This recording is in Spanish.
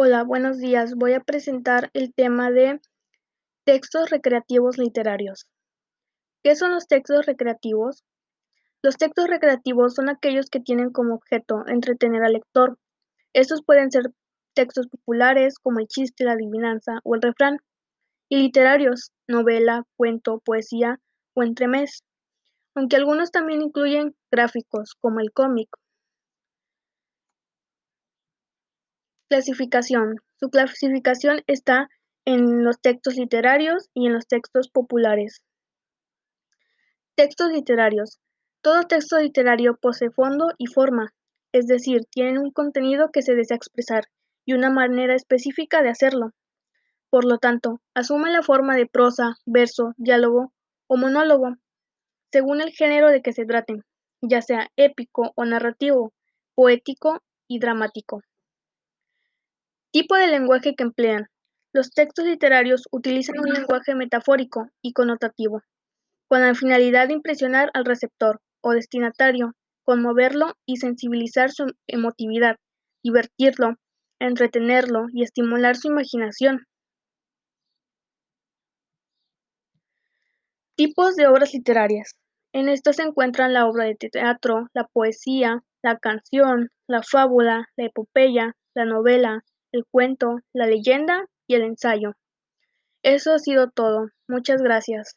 Hola, buenos días. Voy a presentar el tema de textos recreativos literarios. ¿Qué son los textos recreativos? Los textos recreativos son aquellos que tienen como objeto entretener al lector. Estos pueden ser textos populares como el chiste, la adivinanza o el refrán, y literarios, novela, cuento, poesía o entremés, aunque algunos también incluyen gráficos como el cómic. Clasificación. Su clasificación está en los textos literarios y en los textos populares. Textos literarios. Todo texto literario posee fondo y forma, es decir, tiene un contenido que se desea expresar y una manera específica de hacerlo. Por lo tanto, asume la forma de prosa, verso, diálogo o monólogo, según el género de que se trate, ya sea épico o narrativo, poético y dramático. Tipo de lenguaje que emplean. Los textos literarios utilizan un lenguaje metafórico y connotativo, con la finalidad de impresionar al receptor o destinatario, conmoverlo y sensibilizar su emotividad, divertirlo, entretenerlo y estimular su imaginación. Tipos de obras literarias. En estos se encuentran la obra de teatro, la poesía, la canción, la fábula, la epopeya, la novela, el cuento, la leyenda y el ensayo. Eso ha sido todo. Muchas gracias.